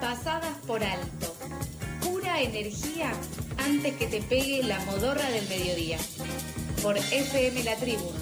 pasadas por alto. Pura energía antes que te pegue la modorra del mediodía. Por FM La Tribu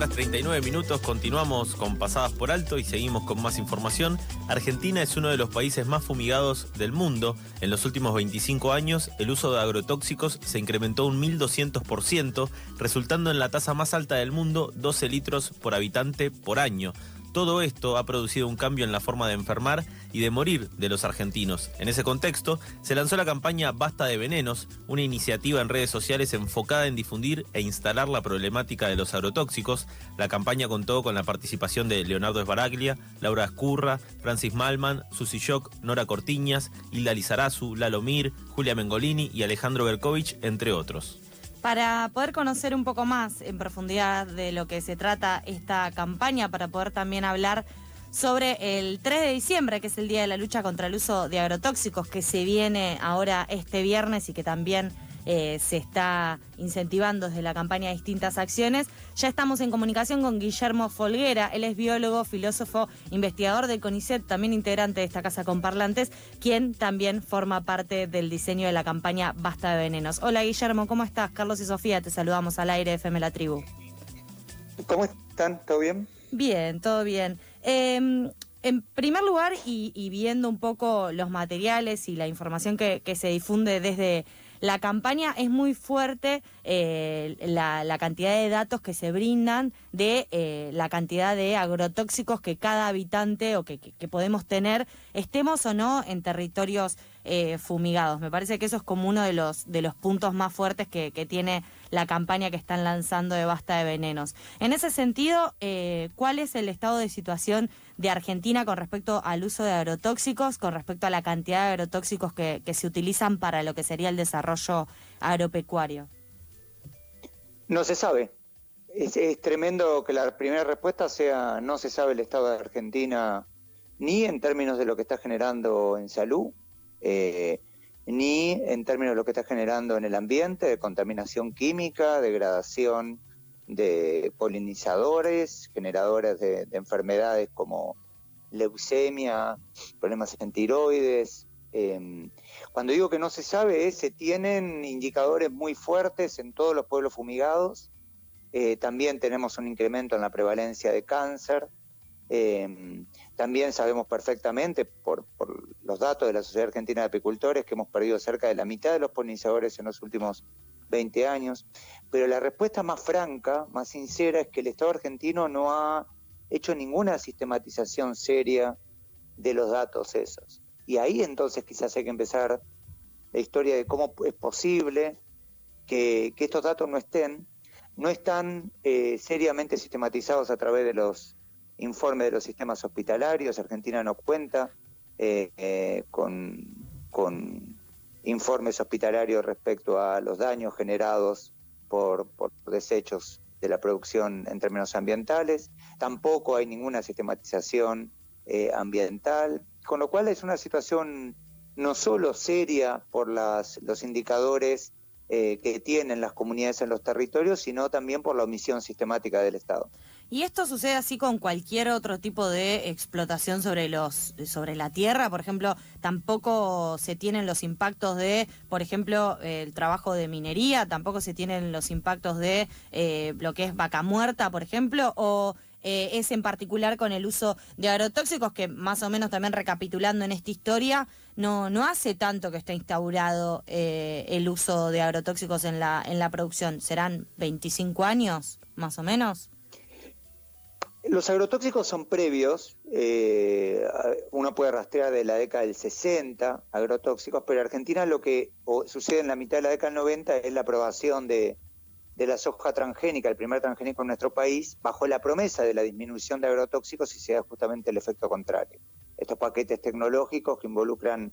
horas 39 minutos, continuamos con Pasadas por Alto y seguimos con más información. Argentina es uno de los países más fumigados del mundo. En los últimos 25 años, el uso de agrotóxicos se incrementó un 1.200%, resultando en la tasa más alta del mundo, 12 litros por habitante por año. Todo esto ha producido un cambio en la forma de enfermar y de morir de los argentinos. En ese contexto, se lanzó la campaña Basta de Venenos, una iniciativa en redes sociales enfocada en difundir e instalar la problemática de los agrotóxicos. La campaña contó con la participación de Leonardo Esbaraglia, Laura Escurra, Francis Malman, Susi Shock, Nora Cortiñas, Hilda Lizarazu, Lalo Mir, Julia Mengolini y Alejandro Berkovich, entre otros. Para poder conocer un poco más en profundidad de lo que se trata esta campaña, para poder también hablar sobre el 3 de diciembre, que es el Día de la Lucha contra el Uso de Agrotóxicos, que se viene ahora este viernes y que también eh, se está incentivando desde la campaña distintas acciones. Ya estamos en comunicación con Guillermo Folguera, él es biólogo, filósofo, investigador del CONICET, también integrante de esta casa con parlantes, quien también forma parte del diseño de la campaña Basta de Venenos. Hola Guillermo, ¿cómo estás? Carlos y Sofía, te saludamos al aire FM La Tribu. ¿Cómo están? ¿Todo bien? Bien, todo bien. Em, en primer lugar, y, viendo un poco los materiales y la información que se difunde desde la campaña es muy fuerte, eh, la, cantidad de datos que se brindan de eh, la cantidad de agrotóxicos que cada habitante o que, podemos tener, estemos o no en territorios eh, fumigados. Me parece que eso es como uno de los, de los puntos más fuertes que, que tiene la campaña que están lanzando de Basta de Venenos. En ese sentido, ¿cuál es el estado de situación de Argentina con respecto al uso de agrotóxicos, con respecto a la cantidad de agrotóxicos que, se utilizan para lo que sería el desarrollo agropecuario? No se sabe. Es, tremendo que la primera respuesta sea no se sabe el estado de Argentina ni en términos de lo que está generando en salud, eh, ni en términos de lo que está generando en el ambiente, de contaminación química, degradación de polinizadores, generadores de, enfermedades como leucemia, problemas en tiroides. Em, cuando digo que no se sabe, se tienen indicadores muy fuertes en todos los pueblos fumigados. Eh, también tenemos un incremento en la prevalencia de cáncer. Em, también sabemos perfectamente por, los datos de la Sociedad Argentina de Apicultores que hemos perdido cerca de la mitad de los polinizadores en los últimos 20 años, pero la respuesta más franca, más sincera, es que el Estado argentino no ha hecho ninguna sistematización seria de los datos esos. Y ahí entonces quizás hay que empezar la historia de cómo es posible que, estos datos no estén, no están eh, seriamente sistematizados a través de los informes de los sistemas hospitalarios. Argentina no cuenta eh, eh, con, informes hospitalarios respecto a los daños generados por, desechos de la producción en términos ambientales. Tampoco hay ninguna sistematización eh, ambiental, con lo cual es una situación no solo seria por los indicadores eh, que tienen las comunidades en los territorios, sino también por la omisión sistemática del Estado. Y esto sucede así con cualquier otro tipo de explotación sobre los sobre la tierra, por ejemplo, tampoco se tienen los impactos de, por ejemplo, el trabajo de minería, tampoco se tienen los impactos de eh, lo que es vaca muerta, por ejemplo, o eh, es en particular con el uso de agrotóxicos, que más o menos también recapitulando en esta historia, no, no hace tanto que está instaurado eh, el uso de agrotóxicos en la, en la producción. ¿Serán 25 años, más o menos? Los agrotóxicos son previos, eh, uno puede rastrear de la década del 60 agrotóxicos, pero en Argentina lo que sucede en la mitad de la década del 90 es la aprobación de, la soja transgénica, el primer transgénico en nuestro país, bajo la promesa de la disminución de agrotóxicos y se da justamente el efecto contrario. Estos paquetes tecnológicos que involucran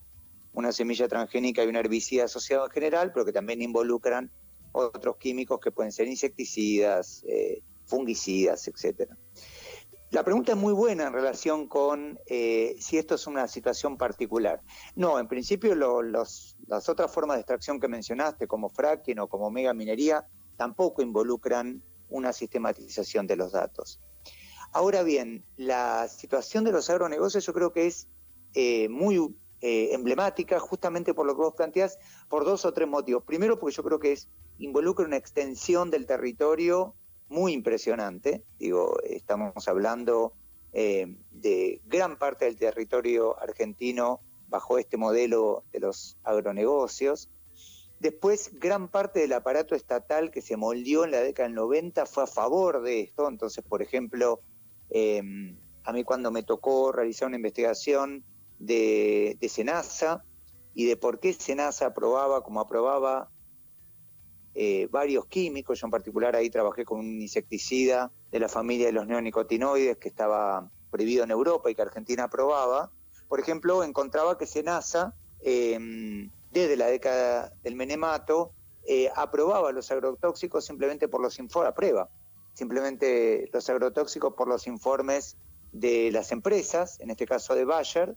una semilla transgénica y un herbicida asociado en general, pero que también involucran otros químicos que pueden ser insecticidas, eh, fungicidas, etcétera. La pregunta es muy buena en relación con eh, si esto es una situación particular. No, en principio las otras formas de extracción que mencionaste, como fracking o como mega minería, tampoco involucran una sistematización de los datos. Ahora bien, la situación de los agronegocios yo creo que es eh, muy eh, emblemática justamente por lo que vos planteás, por dos o tres motivos. Primero, porque yo creo que es involucra una extensión del territorio muy impresionante. Digo, estamos hablando eh, de gran parte del territorio argentino bajo este modelo de los agronegocios. Después, gran parte del aparato estatal que se moldeó en la década del 90 fue a favor de esto. Entonces, por ejemplo, eh, a mí cuando me tocó realizar una investigación de, de Senasa y de por qué Senasa aprobaba como aprobaba eh, varios químicos, yo en particular ahí trabajé con un insecticida de la familia de los neonicotinoides que estaba prohibido en Europa y que Argentina aprobaba. Por ejemplo, encontraba que Senasa, em, desde la década del menemato, eh, aprobaba los agrotóxicos simplemente por los informes, prueba, simplemente los agrotóxicos por los informes de las empresas, en este caso de Bayer,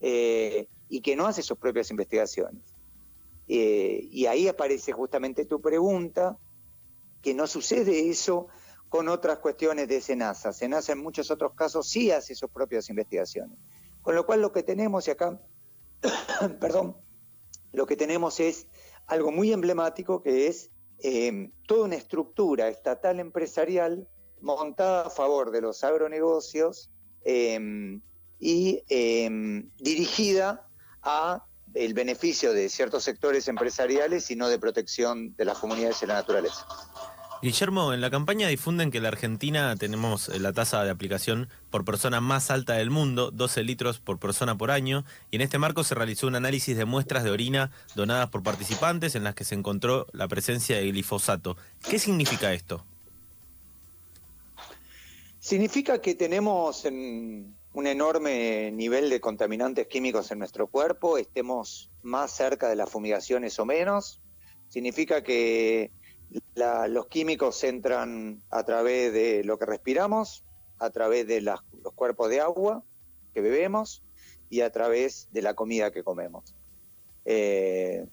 eh, y que no hace sus propias investigaciones. Eh, y ahí aparece justamente tu pregunta, que no sucede eso con otras cuestiones de SENASA. SENASA en muchos otros casos sí hace sus propias investigaciones. Con lo cual lo que tenemos, y acá, perdón, lo que tenemos es algo muy emblemático que es eh, toda una estructura estatal empresarial montada a favor de los agronegocios eh, y dirigida a el beneficio de ciertos sectores empresariales y no de protección de las comunidades y la naturaleza. Guillermo, en la campaña difunden que en la Argentina tenemos eh, la tasa de aplicación por persona más alta del mundo, 12 litros por persona por año, y en este marco se realizó un análisis de muestras de orina donadas por participantes en las que se encontró la presencia de glifosato. ¿Qué significa esto? Significa que tenemos en, un enorme nivel de contaminantes químicos en nuestro cuerpo, estemos más cerca de las fumigaciones o menos. Significa que los químicos entran a través de lo que respiramos, a través de los cuerpos de agua que bebemos y a través de la comida que comemos. Eh,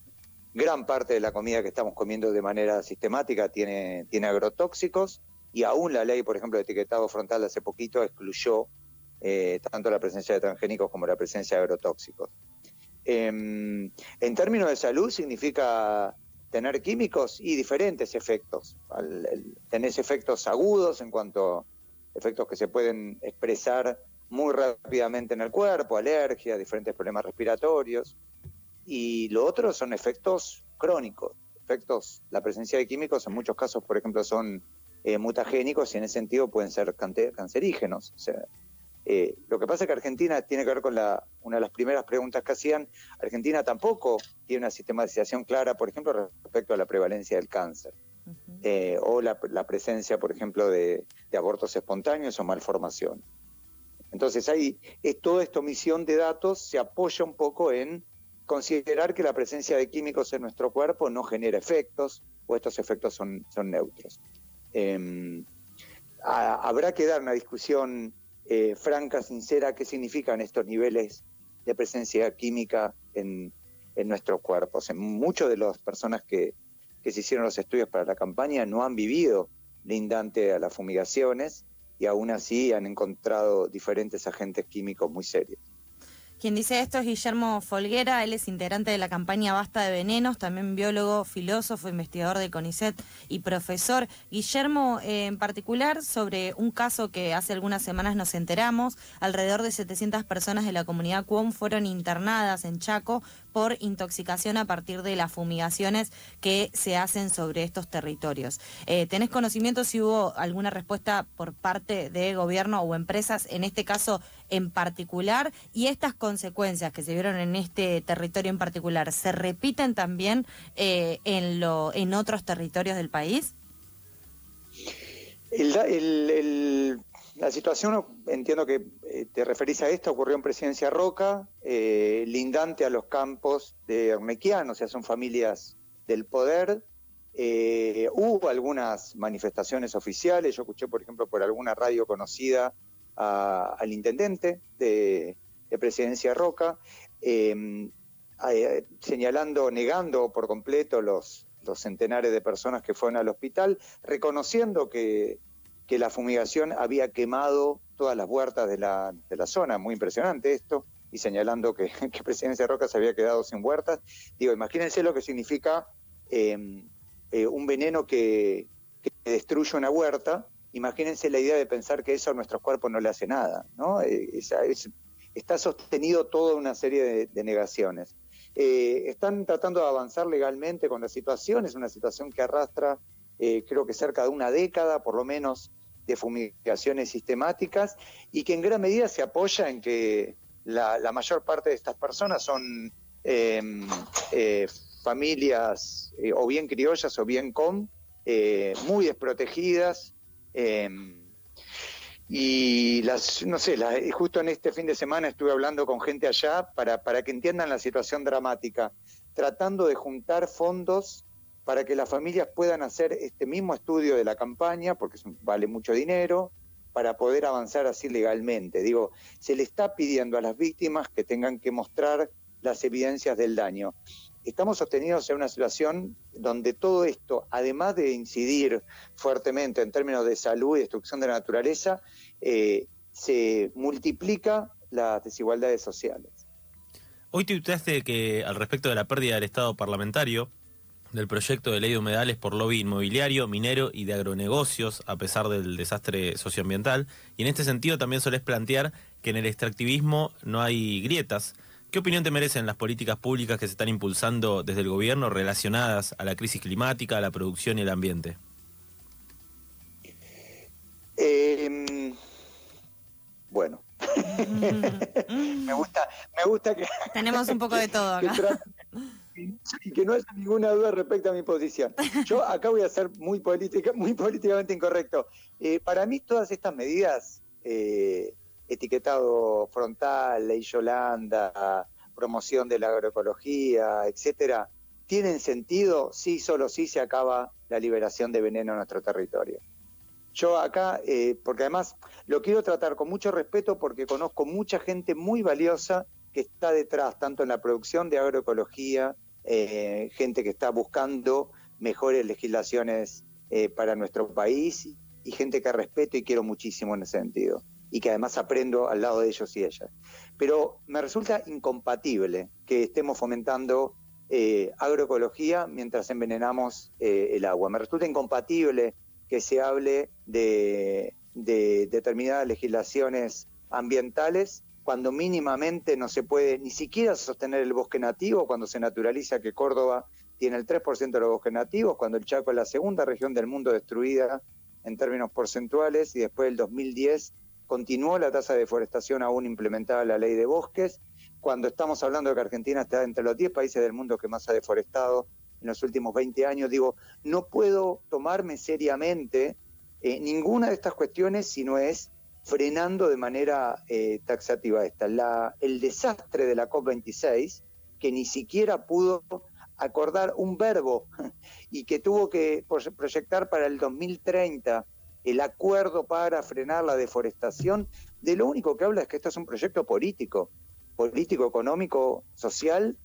gran parte de la comida que estamos comiendo de manera sistemática tiene, tiene agrotóxicos y aún la ley, por ejemplo, de etiquetado frontal hace poquito excluyó eh, tanto la presencia de transgénicos como la presencia de agrotóxicos. Em, en términos de salud significa tener químicos y diferentes efectos. tenés efectos agudos en cuanto a efectos que se pueden expresar muy rápidamente en el cuerpo, alergia, diferentes problemas respiratorios. Y lo otro son efectos crónicos, efectos, la presencia de químicos en muchos casos, por ejemplo, son eh, mutagénicos y en ese sentido pueden ser cancerígenos. O sea, eh, lo que pasa es que Argentina tiene que ver con la, una de las primeras preguntas que hacían. Argentina tampoco tiene una sistematización clara, por ejemplo, respecto a la prevalencia del cáncer. Eh, o la, presencia, por ejemplo, de, abortos espontáneos o malformación. Entonces, ahí toda esta omisión de datos se apoya un poco en considerar que la presencia de químicos en nuestro cuerpo no genera efectos o estos efectos son, son neutros. Em, habrá que dar una discusión eh, franca, sincera, qué significan estos niveles de presencia química en, nuestros cuerpos. En muchas de las personas que, que se hicieron los estudios para la campaña no han vivido lindante a las fumigaciones y aún así han encontrado diferentes agentes químicos muy serios. Quien dice esto es Guillermo Folguera, él es integrante de la campaña Basta de Venenos, también biólogo, filósofo, investigador de CONICET y profesor. Guillermo, eh, en particular, sobre un caso que hace algunas semanas nos enteramos, alrededor de 700 personas de la comunidad Cuom fueron internadas en Chaco por intoxicación a partir de las fumigaciones que se hacen sobre estos territorios. Eh, ¿Tenés conocimiento si hubo alguna respuesta por parte de gobierno o empresas, en este caso en particular, y estas consecuencias que se vieron en este territorio en particular, ¿se repiten también eh, en, lo, en otros territorios del país? La situación, entiendo que eh, te referís a esto, ocurrió en Presidencia Roca, eh, lindante a los campos de Armequiano, o sea, son familias del poder. hubo algunas manifestaciones oficiales, yo escuché, por ejemplo, por alguna radio conocida al intendente de, Presidencia Roca, em, eh, señalando, negando por completo los, los centenares de personas que fueron al hospital, reconociendo que, que la fumigación había quemado todas las huertas de la, de la zona, muy impresionante esto, y señalando que, que Presidencia Roca se había quedado sin huertas. Digo, imagínense lo que significa em, eh, un veneno que, destruye una huerta, imagínense la idea de pensar que eso a nuestros cuerpos no le hace nada, ¿no? Eh, está sostenido toda una serie de, negaciones. Eh, están tratando de avanzar legalmente con la situación, es una situación que arrastra creo que cerca de una década, por lo menos, de fumigaciones sistemáticas y que en gran medida se apoya en que la, mayor parte de estas personas son em, familias eh, o bien criollas o bien con, eh, muy desprotegidas. Em, y las, no sé, justo en este fin de semana estuve hablando con gente allá para, para que entiendan la situación dramática, tratando de juntar fondos para que las familias puedan hacer este mismo estudio de la campaña, porque vale mucho dinero, para poder avanzar así legalmente. Digo, se le está pidiendo a las víctimas que tengan que mostrar las evidencias del daño estamos sostenidos en una situación donde todo esto, además de incidir fuertemente en términos de salud y destrucción de la naturaleza, eh, se multiplica las desigualdades sociales. Hoy tuiteaste que al respecto de la pérdida del Estado parlamentario, del proyecto de ley de humedales por lobby inmobiliario, minero y de agronegocios, a pesar del desastre socioambiental, y en este sentido también solés plantear que en el extractivismo no hay grietas, ¿Qué opinión te merecen las políticas públicas que se están impulsando desde el gobierno relacionadas a la crisis climática, a la producción y el ambiente? Em, bueno, me gusta, me gusta que tenemos un poco de todo acá. Y que no haya ninguna duda respecto a mi posición. Yo acá voy a ser muy política, muy políticamente incorrecto. Eh, para mí todas estas medidas eh, etiquetado frontal, ley Yolanda, promoción de la agroecología, etcétera, tienen sentido si solo si se acaba la liberación de veneno en nuestro territorio. Yo acá, eh, porque además lo quiero tratar con mucho respeto porque conozco mucha gente muy valiosa que está detrás, tanto en la producción de agroecología, eh, gente que está buscando mejores legislaciones eh, para nuestro país y gente que respeto y quiero muchísimo en ese sentido y que además aprendo al lado de ellos y ellas. Pero me resulta incompatible que estemos fomentando eh, agroecología mientras envenenamos el agua. Me resulta incompatible que se hable de, determinadas legislaciones ambientales cuando mínimamente no se puede ni siquiera sostener el bosque nativo, cuando se naturaliza que Córdoba tiene el 3% de los bosques nativos, cuando el Chaco es la segunda región del mundo destruida en términos porcentuales y después del 2010 continuó la tasa de deforestación aún implementada la ley de bosques, cuando estamos hablando de que Argentina está entre los 10 países del mundo que más ha deforestado en los últimos 20 años, digo, no puedo tomarme seriamente eh, ninguna de estas cuestiones si no es frenando de manera eh, taxativa esta. La, el desastre de la COP26, que ni siquiera pudo acordar un verbo y que tuvo que proyectar para el 2030 el acuerdo para frenar la deforestación, de lo único que habla es que esto es un proyecto político, político, económico, social,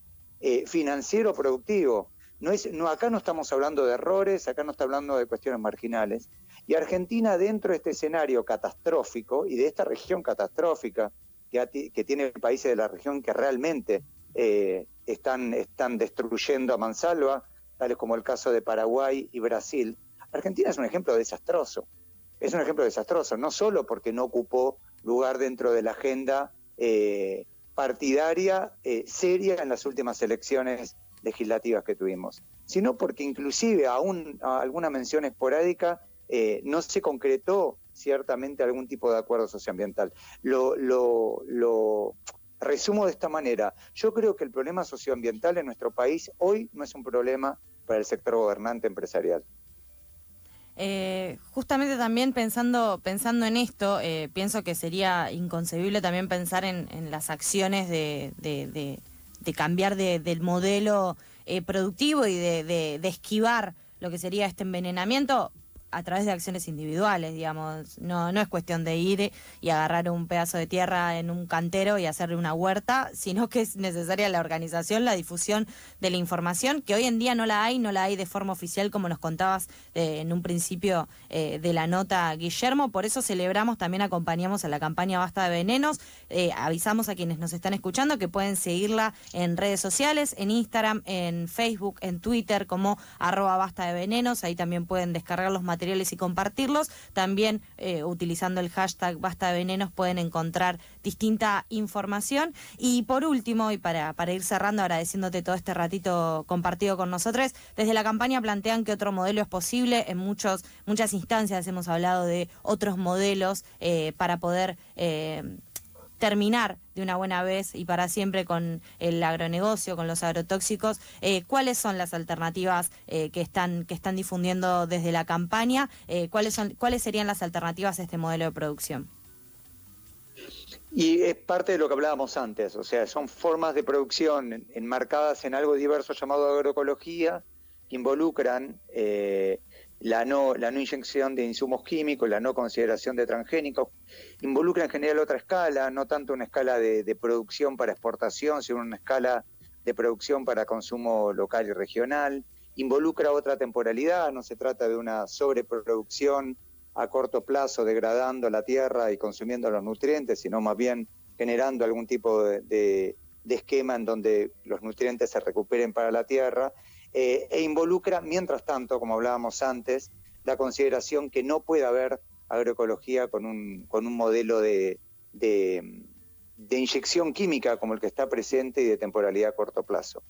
eh, financiero, productivo. No es, no, acá no estamos hablando de errores, acá no está hablando de cuestiones marginales. Y Argentina, dentro de este escenario catastrófico y de esta región catastrófica que, tiene países de la región que realmente eh, están, están destruyendo a mansalva, tales como el caso de Paraguay y Brasil, Argentina es un ejemplo desastroso. Es un ejemplo desastroso, no solo porque no ocupó lugar dentro de la agenda eh, partidaria eh, seria en las últimas elecciones legislativas que tuvimos, sino porque inclusive aún alguna mención esporádica eh, no se concretó ciertamente algún tipo de acuerdo socioambiental. Lo, lo, lo resumo de esta manera. Yo creo que el problema socioambiental en nuestro país hoy no es un problema para el sector gobernante empresarial. Eh, justamente también pensando, pensando en esto, eh, pienso que sería inconcebible también pensar en, las acciones de, cambiar del modelo eh, productivo y de, esquivar lo que sería este envenenamiento. A través de acciones individuales, digamos. No, no es cuestión de ir y agarrar un pedazo de tierra en un cantero y hacerle una huerta, sino que es necesaria la organización, la difusión de la información, que hoy en día no la hay, no la hay de forma oficial, como nos contabas eh, en un principio eh, de la nota, Guillermo. Por eso celebramos, también acompañamos a la campaña Basta de Venenos. Eh, avisamos a quienes nos están escuchando que pueden seguirla en redes sociales, en Instagram, en Facebook, en Twitter, como arroba Basta de Venenos. Ahí también pueden descargar los materiales materiales y compartirlos. También eh, utilizando el hashtag Basta de Venenos pueden encontrar distinta información. Y por último, y para, para ir cerrando, agradeciéndote todo este ratito compartido con nosotros, desde la campaña plantean que otro modelo es posible. En muchos, muchas instancias hemos hablado de otros modelos eh, para poder... Eh, terminar de una buena vez y para siempre con el agronegocio, con los agrotóxicos. Eh, ¿Cuáles son las alternativas eh, que, están, que están difundiendo desde la campaña? Eh, ¿cuáles, son, ¿Cuáles serían las alternativas a este modelo de producción? Y es parte de lo que hablábamos antes, o sea, son formas de producción enmarcadas en algo diverso llamado agroecología, que involucran la no, la no inyección de insumos químicos, la no consideración de transgénicos, involucra en general otra escala, no tanto una escala de, producción para exportación, sino una escala de producción para consumo local y regional, involucra otra temporalidad, no se trata de una sobreproducción a corto plazo degradando la tierra y consumiendo los nutrientes, sino más bien generando algún tipo de esquema en donde los nutrientes se recuperen para la tierra eh, e involucra, mientras tanto, como hablábamos antes, la consideración que no puede haber agroecología con un, con un modelo de, de, inyección química como el que está presente y de temporalidad a corto plazo.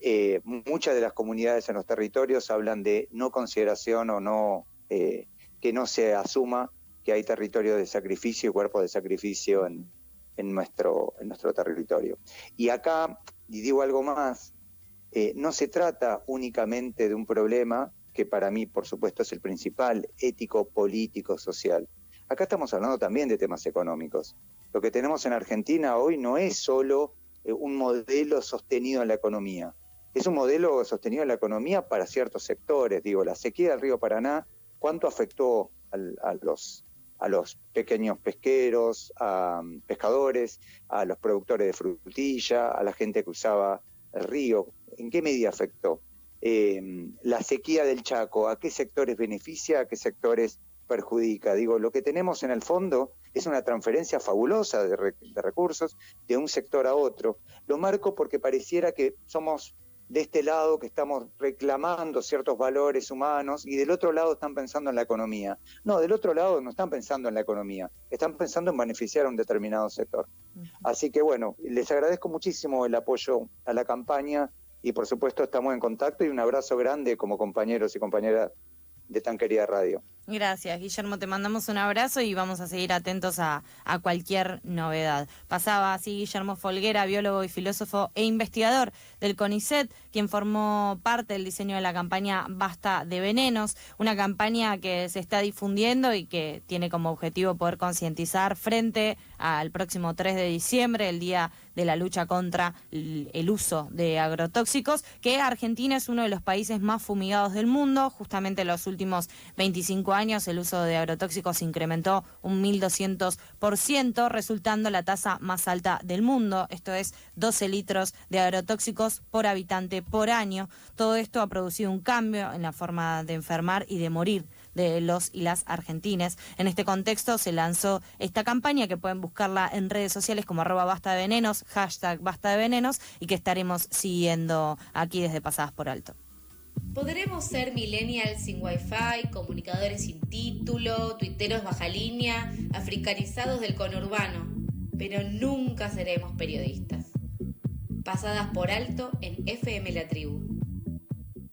Eh, muchas de las comunidades en los territorios hablan de no consideración o no eh, que no se asuma que hay territorio de sacrificio y cuerpos de sacrificio en, en, nuestro, en nuestro territorio. Y acá, y digo algo más, eh, no se trata únicamente de un problema que para mí, por supuesto, es el principal, ético, político, social. Acá estamos hablando también de temas económicos. Lo que tenemos en Argentina hoy no es solo eh, un modelo sostenido en la economía, es un modelo sostenido en la economía para ciertos sectores. Digo, la sequía del río Paraná, ¿cuánto afectó a, los, a los pequeños pesqueros, a um, pescadores, a los productores de frutilla, a la gente que usaba el río? ¿En qué medida afectó? Eh, la sequía del Chaco, ¿a qué sectores beneficia, a qué sectores perjudica? Digo, lo que tenemos en el fondo es una transferencia fabulosa de, recursos de un sector a otro. Lo marco porque pareciera que somos de este lado que estamos reclamando ciertos valores humanos y del otro lado están pensando en la economía. No, del otro lado no están pensando en la economía, están pensando en beneficiar a un determinado sector. Así que bueno, les agradezco muchísimo el apoyo a la campaña y por supuesto estamos en contacto y un abrazo grande como compañeros y compañeras de tan querida radio. Gracias, Guillermo. Te mandamos un abrazo y vamos a seguir atentos a, a, cualquier novedad. Pasaba así Guillermo Folguera, biólogo y filósofo e investigador del CONICET, quien formó parte del diseño de la campaña Basta de Venenos, una campaña que se está difundiendo y que tiene como objetivo poder concientizar frente al próximo 3 de diciembre, el día de la lucha contra el uso de agrotóxicos, que Argentina es uno de los países más fumigados del mundo, justamente en los últimos 25 años el uso de agrotóxicos incrementó un 1.200%, resultando la tasa más alta del mundo. Esto es 12 litros de agrotóxicos por habitante por año. Todo esto ha producido un cambio en la forma de enfermar y de morir de los y las argentines. En este contexto se lanzó esta campaña que pueden buscarla en redes sociales como arroba basta de venenos, hashtag basta de venenos y que estaremos siguiendo aquí desde Pasadas por Alto. Podremos ser millennials sin wifi, comunicadores sin título, tuiteros baja línea, africanizados del conurbano, pero nunca seremos periodistas. Pasadas por alto en FM La Tribu.